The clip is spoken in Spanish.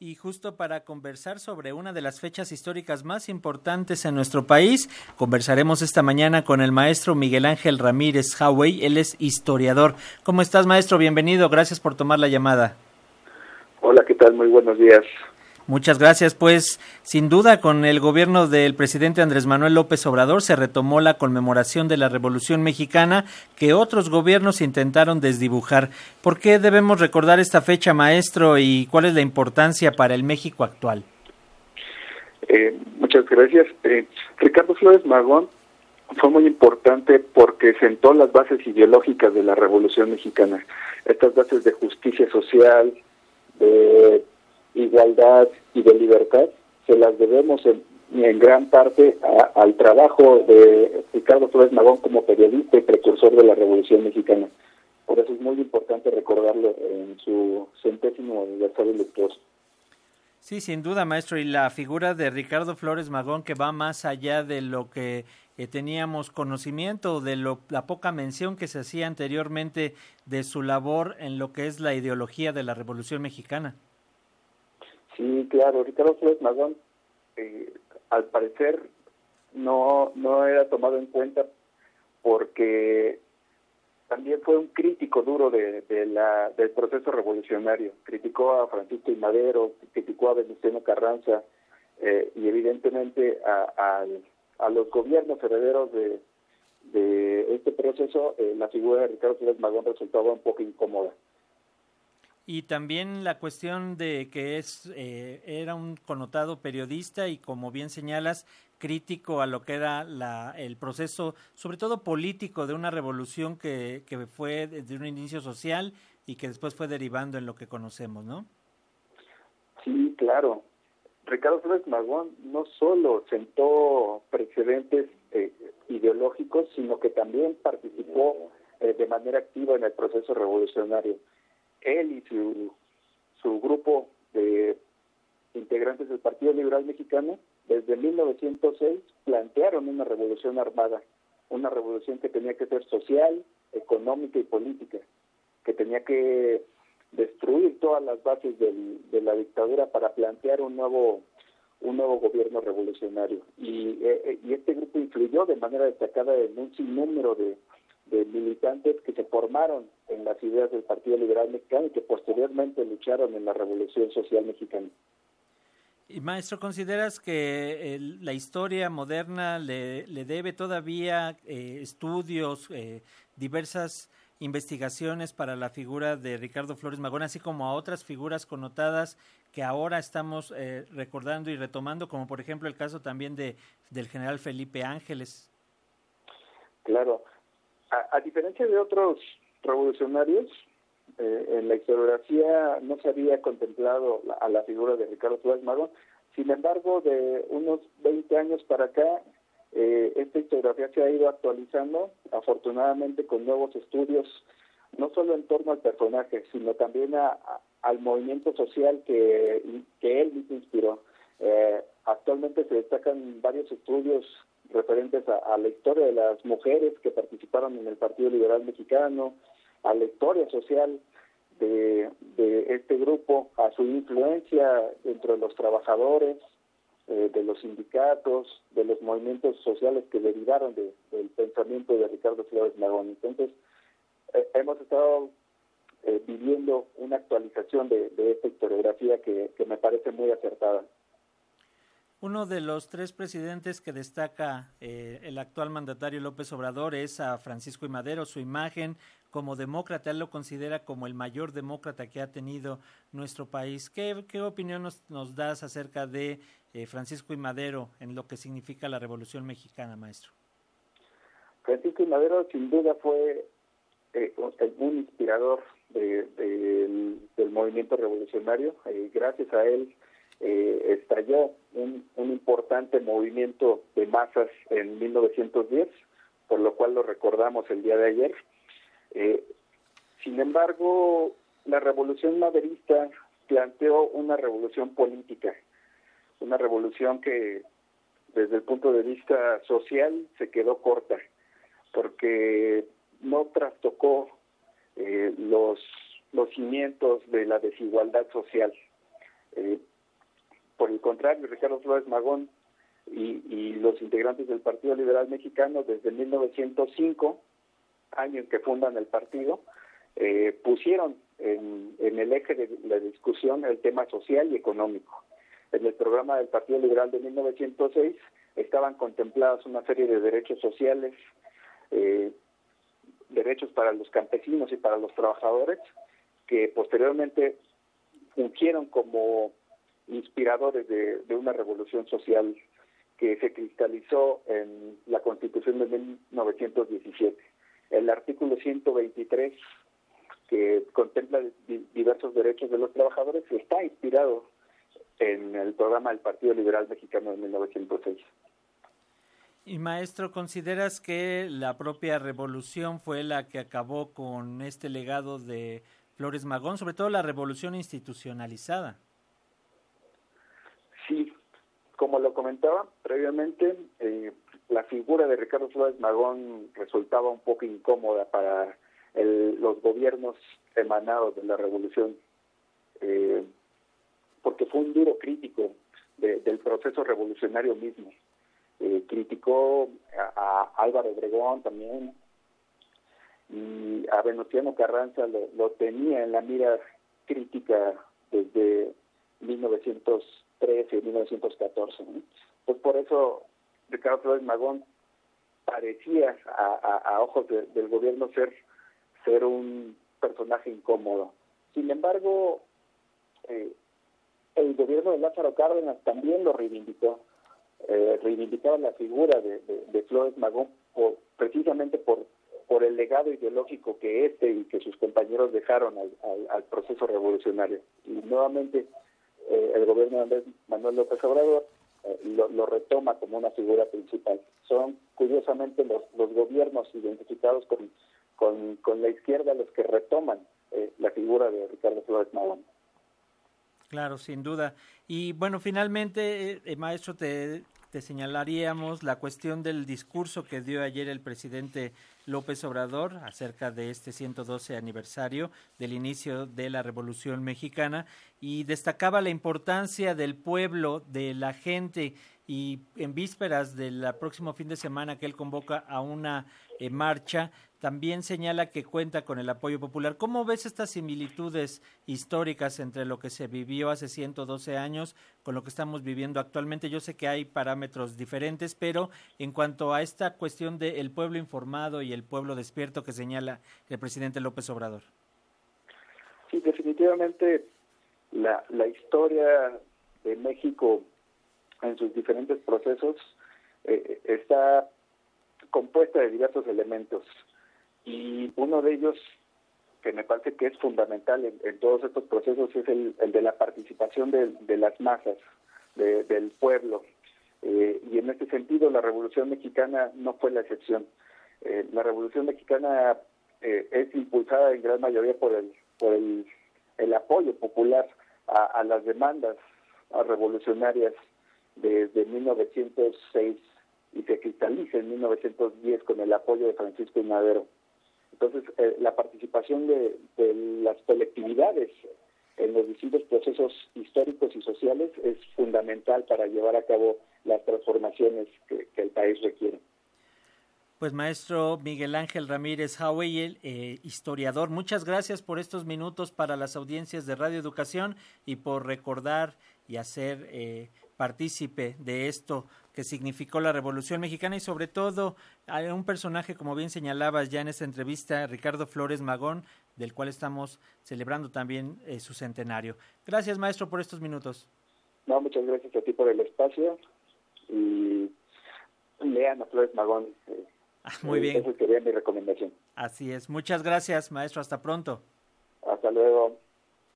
y justo para conversar sobre una de las fechas históricas más importantes en nuestro país, conversaremos esta mañana con el maestro Miguel Ángel Ramírez Hawey, él es historiador. ¿Cómo estás, maestro? Bienvenido, gracias por tomar la llamada. Hola, ¿qué tal? Muy buenos días. Muchas gracias. Pues sin duda con el gobierno del presidente Andrés Manuel López Obrador se retomó la conmemoración de la Revolución Mexicana que otros gobiernos intentaron desdibujar. ¿Por qué debemos recordar esta fecha, maestro, y cuál es la importancia para el México actual? Eh, muchas gracias. Eh, Ricardo Flores Magón fue muy importante porque sentó las bases ideológicas de la Revolución Mexicana. Estas bases de justicia social, de igualdad y de libertad, se las debemos en, gran parte al trabajo de Ricardo Flores Magón como periodista y precursor de la Revolución Mexicana. Por eso es muy importante recordarlo en su centésimo aniversario luctuoso. Sí, sin duda, maestro. Y la figura de Ricardo Flores Magón que va más allá de lo que eh, teníamos conocimiento, de lo, la poca mención que se hacía anteriormente de su labor en lo que es la ideología de la Revolución Mexicana. Sí, claro, Ricardo Flores Magón, eh, al parecer, no, no era tomado en cuenta porque también fue un crítico duro de, la, del proceso revolucionario. Criticó a Francisco y Madero, criticó a Venustiano Carranza eh, y evidentemente a, a, los gobiernos herederos de, de este proceso, eh, la figura de Ricardo Flores Magón resultaba un poco incómoda y también la cuestión de que es eh, era un connotado periodista y como bien señalas crítico a lo que era la, el proceso sobre todo político de una revolución que, que fue de un inicio social y que después fue derivando en lo que conocemos, ¿no? Sí, claro. Ricardo Flores Magón no solo sentó precedentes eh, ideológicos, sino que también participó eh, de manera activa en el proceso revolucionario él y su, su grupo de integrantes del Partido Liberal Mexicano, desde 1906 plantearon una revolución armada, una revolución que tenía que ser social, económica y política, que tenía que destruir todas las bases del, de la dictadura para plantear un nuevo un nuevo gobierno revolucionario. Y, eh, y este grupo influyó de manera destacada en un sinnúmero de, de militantes que se formaron en las ideas del Partido Liberal Mexicano y que posteriormente lucharon en la Revolución Social Mexicana. Y maestro, ¿consideras que la historia moderna le, le debe todavía eh, estudios, eh, diversas investigaciones para la figura de Ricardo Flores Magón, así como a otras figuras connotadas que ahora estamos eh, recordando y retomando, como por ejemplo el caso también de del general Felipe Ángeles? Claro, a, diferencia de otros revolucionarios, eh, en la historiografía no se había contemplado a la figura de Ricardo Flores Magón. Sin embargo, de unos 20 años para acá, eh, esta historiografía se ha ido actualizando, afortunadamente con nuevos estudios, no solo en torno al personaje, sino también a, al movimiento social que, que él mismo inspiró. Eh, actualmente se destacan varios estudios referentes a, la historia de las mujeres que participaron en el Partido Liberal Mexicano, a la historia social de, de este grupo, a su influencia dentro de los trabajadores, eh, de los sindicatos, de los movimientos sociales que derivaron de, del pensamiento de Ricardo Flores Magón. Entonces, eh, hemos estado eh, viviendo una actualización de, de esta historiografía que, que me parece muy acertada. Uno de los tres presidentes que destaca eh, el actual mandatario López Obrador es a Francisco y Madero. Su imagen como demócrata, él lo considera como el mayor demócrata que ha tenido nuestro país. ¿Qué, opinión nos, das acerca de eh, Francisco y Madero en lo que significa la Revolución Mexicana, maestro? Francisco y Madero sin duda fue eh, un inspirador de, de, del movimiento revolucionario. Eh, gracias a él eh, estalló un, un, importante movimiento de masas en 1910, por lo cual lo recordamos el día de ayer. Eh, sin embargo, la revolución maderista planteó una revolución política, una revolución que desde el punto de vista social se quedó corta, porque no trastocó eh, los, los cimientos de la desigualdad social Eh, por el contrario, Ricardo Flores Magón y, los integrantes del Partido Liberal Mexicano desde 1905, año en que fundan el partido, eh, pusieron en, el eje de la discusión el tema social y económico. En el programa del Partido Liberal de 1906 estaban contempladas una serie de derechos sociales, eh, derechos para los campesinos y para los trabajadores, que posteriormente fungieron como inspiradores de, una revolución social que se cristalizó en la Constitución de 1917. El artículo 123, que contempla diversos derechos de los trabajadores, está inspirado en el programa del Partido Liberal Mexicano de 1906. Y maestro, ¿consideras que la propia revolución fue la que acabó con este legado de Flores Magón, sobre todo la revolución institucionalizada? Sí, como lo comentaba previamente, eh, la figura de Ricardo Flores Magón resultaba un poco incómoda para los gobiernos emanados de la revolución, eh, porque fue un duro crítico del proceso revolucionario mismo. Eh, criticó a, Álvaro Obregón también, y a Venustiano Carranza lo, lo tenía en la mira crítica desde 1900 13, 1914. Pues por eso Ricardo Flores Magón parecía a, ojos del gobierno ser, ser un personaje incómodo. Sin embargo, eh, el gobierno de Lázaro Cárdenas también lo reivindicó. Eh, reivindicaba la figura de, Flores Magón precisamente por, por el legado ideológico que este y que sus compañeros dejaron al, al proceso revolucionario. Y nuevamente eh, el gobierno de Manuel López Obrador eh, lo, retoma como una figura principal. Son curiosamente los, los gobiernos identificados con, con, la izquierda los que retoman eh, la figura de Ricardo Flores Magón. Claro, sin duda. Y bueno, finalmente, maestro, te, te señalaríamos la cuestión del discurso que dio ayer el presidente López Obrador acerca de este 112 aniversario del inicio de la Revolución Mexicana y destacaba la importancia del pueblo, de la gente y en vísperas del próximo fin de semana que él convoca a una eh, marcha, también señala que cuenta con el apoyo popular. ¿Cómo ves estas similitudes históricas entre lo que se vivió hace 112 años con lo que estamos viviendo actualmente? Yo sé que hay parámetros diferentes, pero en cuanto a esta cuestión del pueblo informado y el pueblo despierto que señala el presidente López Obrador. Sí, definitivamente la, la historia de México en sus diferentes procesos eh, está compuesta de diversos elementos y uno de ellos que me parece que es fundamental en, todos estos procesos es el, de la participación de, las masas, del pueblo. Eh, y en este sentido la Revolución Mexicana no fue la excepción. Eh, la Revolución Mexicana eh, es impulsada en gran mayoría por el, por el, el apoyo popular a, las demandas revolucionarias desde 1906 y se cristaliza en 1910 con el apoyo de Francisco y Madero. Entonces, eh, la participación de, las colectividades en los distintos procesos históricos y sociales es fundamental para llevar a cabo las transformaciones que, el país requiere. Pues maestro Miguel Ángel Ramírez Howey, eh, historiador, muchas gracias por estos minutos para las audiencias de Radio Educación y por recordar y hacer eh, partícipe de esto que significó la Revolución Mexicana y sobre todo a un personaje, como bien señalabas ya en esta entrevista, Ricardo Flores Magón, del cual estamos celebrando también eh, su centenario. Gracias, maestro, por estos minutos. No, muchas gracias a ti por el espacio y lean a Flores Magón. Eh, ah, muy bien. Esa sería mi recomendación. Así es. Muchas gracias, maestro. Hasta pronto. Hasta luego.